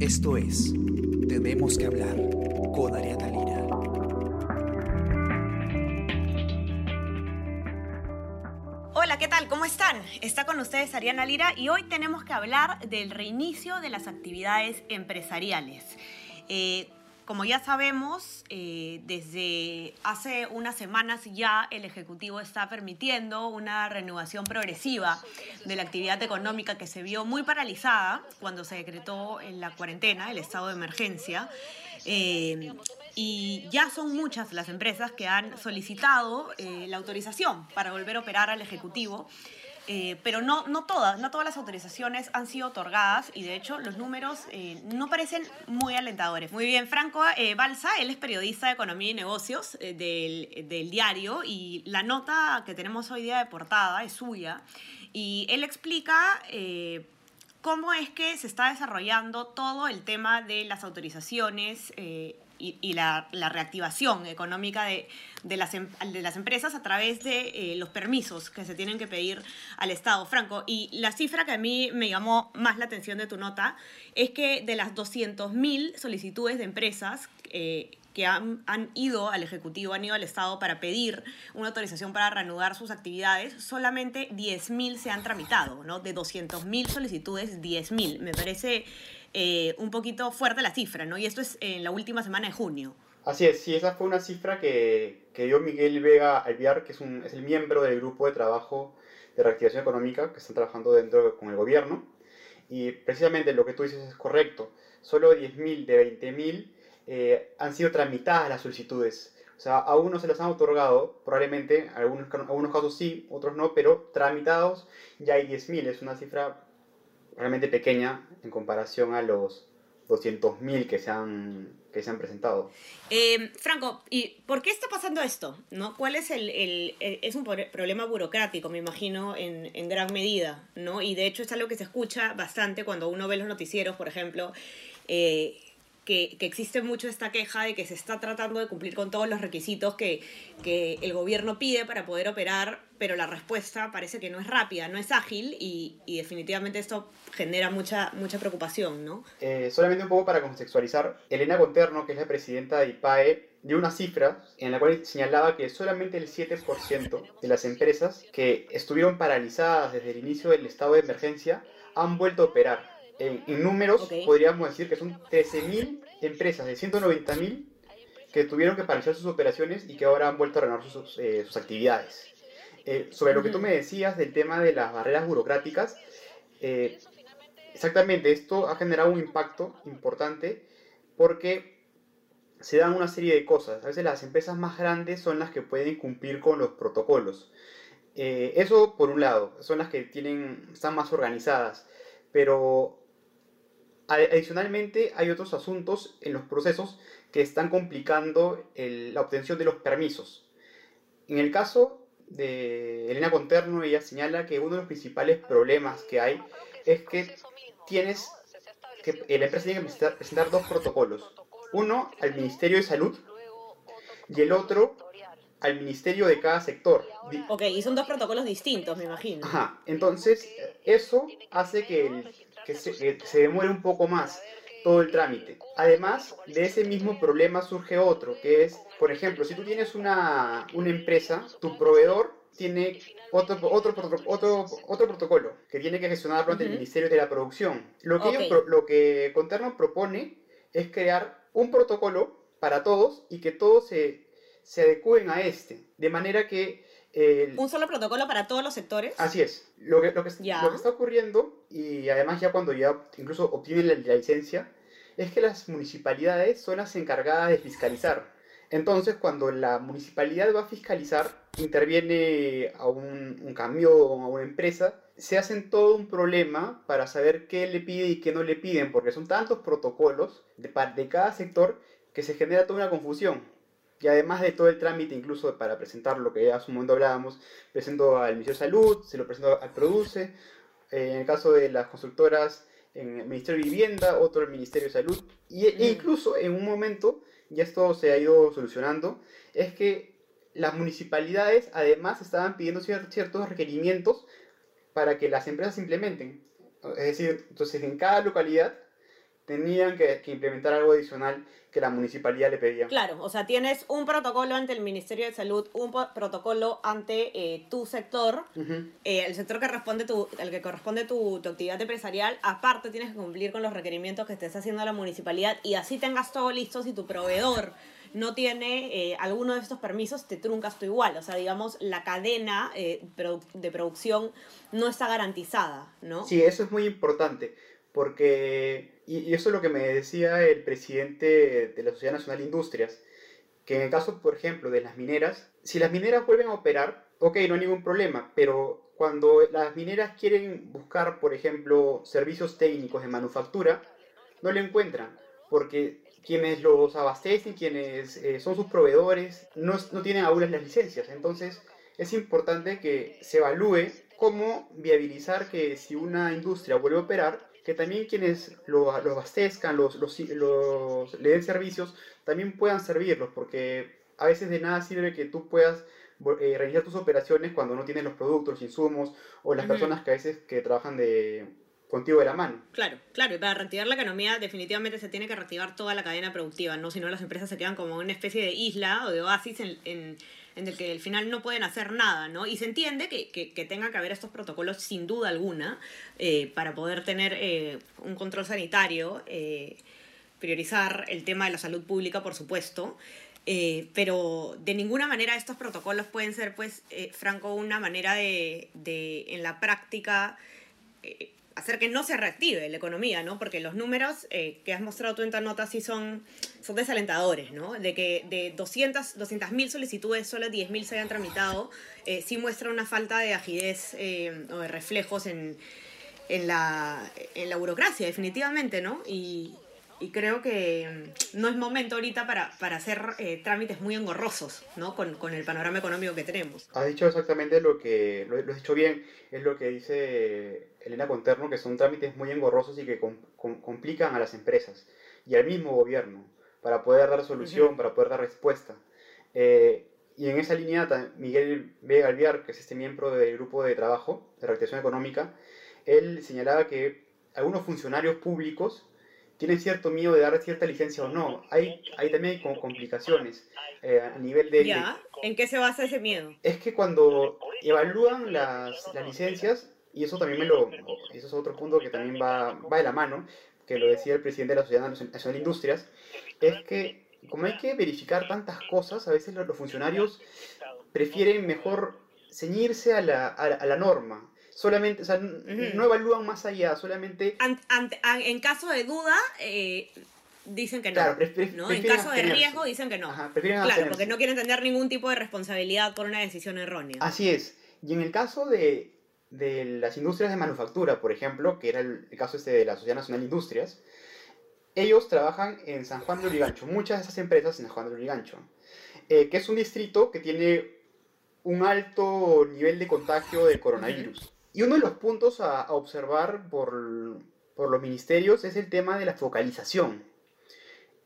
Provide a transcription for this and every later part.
Esto es Tenemos que hablar con Ariana Lira. Hola, ¿qué tal? ¿Cómo están? Está con ustedes Ariana Lira y hoy tenemos que hablar del reinicio de las actividades empresariales. Eh, como ya sabemos, eh, desde hace unas semanas ya el Ejecutivo está permitiendo una renovación progresiva de la actividad económica que se vio muy paralizada cuando se decretó en la cuarentena, el estado de emergencia. Eh, y ya son muchas las empresas que han solicitado eh, la autorización para volver a operar al Ejecutivo. Eh, pero no, no todas, no todas las autorizaciones han sido otorgadas y de hecho los números eh, no parecen muy alentadores. Muy bien, Franco eh, Balsa, él es periodista de Economía y Negocios del, del diario y la nota que tenemos hoy día de portada es suya y él explica cómo es que se está desarrollando todo el tema de las autorizaciones eh, y, la, reactivación económica de, de, las, em- de las empresas a través de eh, los permisos que se tienen que pedir al Estado. Franco, y la cifra que a mí me llamó más la atención de tu nota es que de las 200.000 solicitudes de empresas eh, que han, han ido al Ejecutivo, han ido al Estado para pedir una autorización para reanudar sus actividades, solamente 10.000 se han tramitado, ¿no? De 200.000 solicitudes, 10.000. Me parece eh, un poquito fuerte la cifra, ¿no? Y esto es en la última semana de junio. Así es, sí, esa fue una cifra que, que dio Miguel Vega Alviar, que es, un, es el miembro del grupo de trabajo de reactivación económica que están trabajando dentro con el gobierno. Y precisamente lo que tú dices es correcto. Solo 10.000 de 20.000 eh, han sido tramitadas las solicitudes. O sea, a unos se las han otorgado, probablemente, algunos, algunos casos sí, otros no, pero tramitados ya hay 10.000. Es una cifra realmente pequeña en comparación a los 200.000 que se han que se han presentado. Eh, Franco, ¿y por qué está pasando esto? ¿No? ¿Cuál es el, el- el- es un problema burocrático, me imagino, en, en gran medida, ¿no? Y de hecho es algo que se escucha bastante cuando uno ve los noticieros, por ejemplo, eh, que, que existe mucho esta queja de que se está tratando de cumplir con todos los requisitos que, que el gobierno pide para poder operar, pero la respuesta parece que no es rápida, no es ágil y, y definitivamente esto genera mucha, mucha preocupación, ¿no? Eh, solamente un poco para contextualizar, Elena Conterno, que es la presidenta de IPAE, dio una cifra en la cual señalaba que solamente el 7% de las empresas que estuvieron paralizadas desde el inicio del estado de emergencia han vuelto a operar. En, en números podríamos decir que son 13.000 empresas de 190.000 que tuvieron que paralizar sus operaciones y que ahora han vuelto a renovar sus, eh, sus actividades. Eh, sobre lo que tú me decías del tema de las barreras burocráticas, eh, exactamente esto ha generado un impacto importante porque se dan una serie de cosas. A veces las empresas más grandes son las que pueden cumplir con los protocolos. Eh, eso por un lado, son las que tienen, están más organizadas, pero adicionalmente hay otros asuntos en los procesos que están complicando el- la obtención de los permisos. En el caso de Elena Conterno, ella señala que uno de los principales problemas que hay es que tienes que eh, la empresa tiene que presentar, dos protocolos. Uno al Ministerio de Salud y el otro al Ministerio de cada sector. Ok, y son dos protocolos distintos, me imagino. Ajá, entonces eso hace que, el- que se, se demore un poco más todo el trámite. Además de ese mismo problema surge otro, que es, por ejemplo, si tú tienes una, una empresa, tu proveedor tiene otro, otro, otro, otro protocolo que tiene que gestionarlo ante el. Ministerio de la Producción. Lo que, ellos Ok. pro- lo que Conterno propone es crear un protocolo para todos y que todos se, se adecúen a este, de manera que... el- ¿Un solo protocolo para todos los sectores? Así es. Lo que, lo, que, Ya. lo que está ocurriendo, y además ya cuando ya incluso obtienen la, la licencia, es que las municipalidades son las encargadas de fiscalizar. Entonces, cuando la municipalidad va a fiscalizar, interviene a un, un camión, a una empresa, se hacen todo un problema para saber qué le pide y qué no le piden, porque son tantos protocolos de, de cada sector que se genera toda una confusión. Y además de todo el trámite, incluso para presentar lo que hace un momento hablábamos, presento al Ministerio de Salud, se lo presento al Produce, eh, en el caso de las constructoras en el Ministerio de Vivienda, otro al Ministerio de Salud, y, e incluso en un momento y esto se ha ido solucionando, es que las municipalidades además estaban pidiendo ciertos requerimientos para que las empresas implementen. Es decir, entonces en cada localidad tenían que, implementar algo adicional que la municipalidad le pedía. Claro, o sea, tienes un protocolo ante el Ministerio de Salud, un protocolo ante eh, tu sector, eh, el sector que responde tu, el que corresponde tu, tu actividad empresarial, aparte tienes que cumplir con los requerimientos que estés haciendo la municipalidad y así tengas todo listo si tu proveedor no tiene eh, alguno de estos permisos, te truncas tú igual. O sea, digamos, la cadena de producción no está garantizada, ¿no? Sí, eso es muy importante, porque y, eso es lo que me decía el presidente de la Sociedad Nacional de Industrias, que en el caso, por ejemplo, de las mineras, si las mineras vuelven a operar, ok, no hay ningún problema, pero cuando las mineras quieren buscar, por ejemplo, servicios técnicos de manufactura, no lo encuentran, porque quienes los abastecen, quienes eh, son sus proveedores, no, no tienen aún las licencias. Entonces, es importante que se evalúe cómo viabilizar que si una industria vuelve a operar, que también quienes lo, abastezcan, los, los, le den servicios, también puedan servirlos, porque a veces de nada sirve que tú puedas eh, reiniciar tus operaciones cuando no tienes los productos, los insumos, o las personas que a veces que trabajan de, contigo de la mano. Claro, claro, y para reactivar la economía definitivamente se tiene que reactivar toda la cadena productiva, ¿no? Si no las empresas se quedan como una especie de isla o de oasis en el que al final no pueden hacer nada, ¿no? Y se entiende que, que, tenga que haber estos protocolos sin duda alguna eh, para poder tener eh, un control sanitario, eh, priorizar el tema de la salud pública, por supuesto. pero de ninguna manera estos protocolos pueden ser, pues, Franco, una manera de, de en la práctica, hacer que no se reactive la economía, ¿no? Porque los números eh, que has mostrado tú en tu nota sí son, son desalentadores, ¿no? De que de 200 mil solicitudes solo 10.000 se hayan tramitado, eh, sí muestra una falta de agilez eh, o de reflejos en, en, la, en la burocracia, definitivamente, ¿no? Y, y creo que mm, no es momento ahorita para, para hacer eh, trámites muy engorrosos, ¿no? Con, con, el panorama económico que tenemos. Has dicho exactamente lo que, lo, has dicho bien, es lo que dice Elena Conterno, que son trámites muy engorrosos y que complican a las empresas y al mismo gobierno para poder dar solución, para poder dar respuesta. Eh, y en esa línea, Miguel Vega Alviar, que es este miembro del grupo de trabajo de reactivación económica, él señalaba que algunos funcionarios públicos tienen cierto miedo de dar cierta licencia o no. Hay, hay también hay complicaciones eh, a nivel de, ¿Ya? ¿En qué se basa ese miedo? Es que cuando evalúan las, las licencias, y eso también me lo... Eso es otro punto que también va, va de la mano, que lo decía el presidente de la Sociedad Nacional de Industrias, es que como hay que verificar tantas cosas, a veces los, funcionarios prefieren mejor ceñirse a la, a la norma solamente, o sea, no evalúan más allá, solamente... en caso de duda, eh, dicen que no. ¿no? En caso de riesgo, dicen que no. claro, porque no quieren tener ningún tipo de responsabilidad por una decisión errónea. Así es. Y en el caso de, de las industrias de manufactura, por ejemplo, que era el, caso este de la Sociedad Nacional de Industrias, ellos trabajan en San Juan de Urigancho, muchas de esas empresas en San Juan de Urigancho, eh, que es un distrito que tiene un alto nivel de contagio de coronavirus. Y uno de los puntos a, observar por, los ministerios es el tema de la focalización.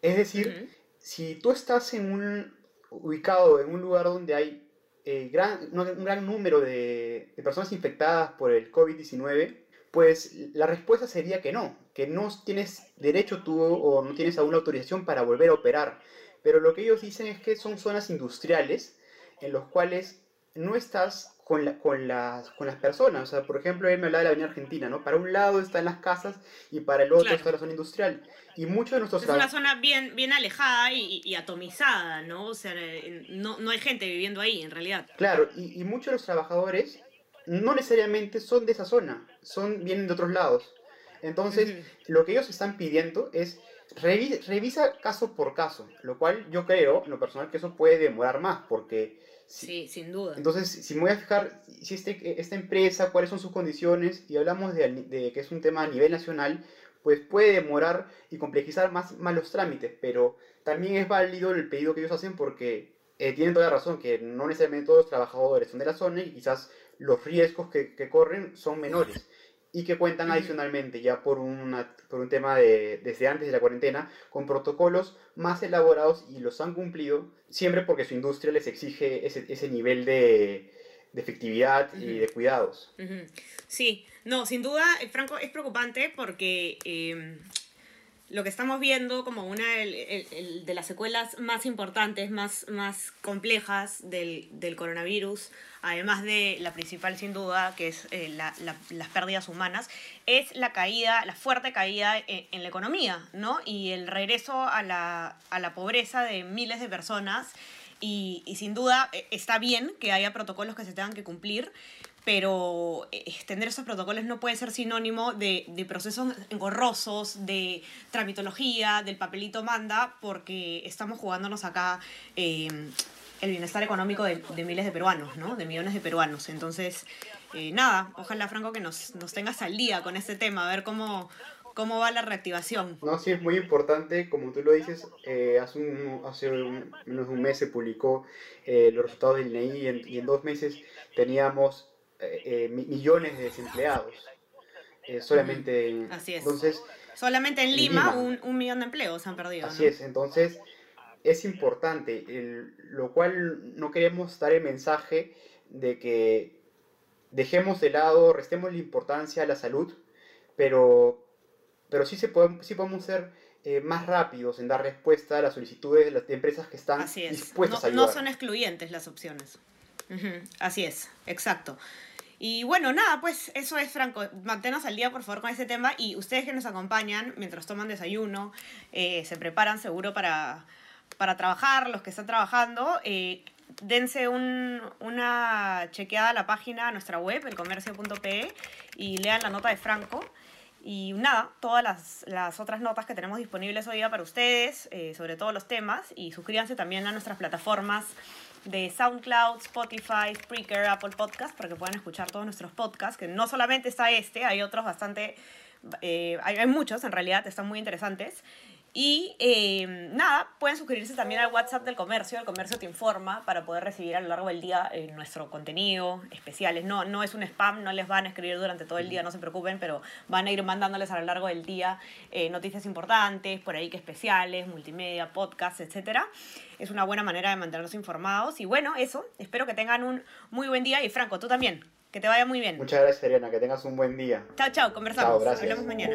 Es decir, si tú estás en un, ubicado en un lugar donde hay eh, un gran número de, personas infectadas por el COVID-19, pues la respuesta sería que no, que no tienes derecho tú o no tienes la autorización para volver a operar. Pero lo que ellos dicen es que son zonas industriales en los cuales no estás con, la, con, las, con las personas. O sea, por ejemplo, él me hablaba de la Avenida Argentina, ¿no? Para un lado están las casas y para el otro está la zona industrial. Y muchos de nuestros... Es una zona bien, bien alejada y, atomizada, ¿no? O sea, no, no, hay gente viviendo ahí, en realidad. Claro, y, y, muchos de los trabajadores no necesariamente son de esa zona, son vienen de otros lados. Entonces, lo que ellos están pidiendo es revisa caso por caso, lo cual yo creo, en lo personal, que eso puede demorar más, porque Sí, sin duda. Entonces, si me voy a fijar si este, esta empresa, cuáles son sus condiciones, y hablamos de, que es un tema a nivel nacional, pues puede demorar y complejizar más, más los trámites, pero también es válido el pedido que ellos hacen porque eh, tienen toda la razón, que no necesariamente todos los trabajadores son de la zona y quizás los riesgos que, que corren son menores. Y que cuentan adicionalmente ya por, una, por un tema de, desde antes de la cuarentena con protocolos más elaborados y los han cumplido siempre porque su industria les exige ese, ese nivel de, de efectividad y de cuidados. Sí, no, sin duda, eh, Franco, es preocupante porque em, lo que estamos viendo como una de las secuelas más importantes, más, más complejas del, del, coronavirus, además de la principal sin duda, que es eh, la, las pérdidas humanas, es la caída, la fuerte caída en, la economía, ¿no? Y el regreso a la, a la pobreza de miles de personas. Y, y sin duda eh, está bien que haya protocolos que se tengan que cumplir, pero eh, extender esos protocolos no puede ser sinónimo de, de, procesos engorrosos, de tramitología, del papelito manda, porque estamos jugándonos acá eh, el bienestar económico de, de, miles de peruanos, ¿no? De millones de peruanos. Entonces, eh, nada, ojalá Franco que nos, nos tengas al día con este tema, a ver cómo, cómo va la reactivación. No, sí, es muy importante, como tú lo dices, eh, hace, un, hace menos de un mes se publicó eh, los resultados del INEI y en dos meses teníamos eh, eh millones de desempleados. Eh, solamente. Así es. Entonces, solamente en Lima, en Lima. Un, un, millón de empleos han perdido. Así ¿no? es, entonces es importante, el, lo cual no queremos dar el mensaje de que dejemos de lado, restemos la importancia a la salud, pero, pero sí, se puede, sí podemos ser eh, más rápidos en dar respuesta a las solicitudes de las de empresas que están dispuestas no, a ayudar. No son excluyentes las opciones. Uh -huh. Así es, exacto. Y bueno, nada, pues eso es, Franco. Manténnos al día, por favor, con este tema. Y ustedes que nos acompañan mientras toman desayuno, eh, se preparan seguro para, para trabajar, los que están trabajando, eh, dense un, una chequeada a la página, a nuestra web, elcomercio.pe, y lean la nota de Franco. Y nada, todas las, las, otras notas que tenemos disponibles hoy día para ustedes, eh, sobre todos los temas, y suscríbanse también a nuestras plataformas de SoundCloud, Spotify, Spreaker, Apple Podcast, para que puedan escuchar todos nuestros podcasts, que no solamente está este, hay otros bastante, eh, hay, hay, muchos en realidad, están muy interesantes. Y eh, nada, pueden suscribirse también al WhatsApp del comercio, el comercio te informa para poder recibir a lo largo del día eh, nuestro contenido especiales. No, no es un spam, no les van a escribir durante todo el día, no se preocupen, pero van a ir mandándoles a lo largo del día eh, noticias importantes, por ahí que especiales, multimedia, podcasts, etc. Es una buena manera de mantenernos informados. Y bueno, eso, espero que tengan un muy buen día. Y Franco, tú también, que te vaya muy bien. Muchas gracias, Ariana, que tengas un buen día. Chao, chao, conversamos. Chao, Hablamos mañana.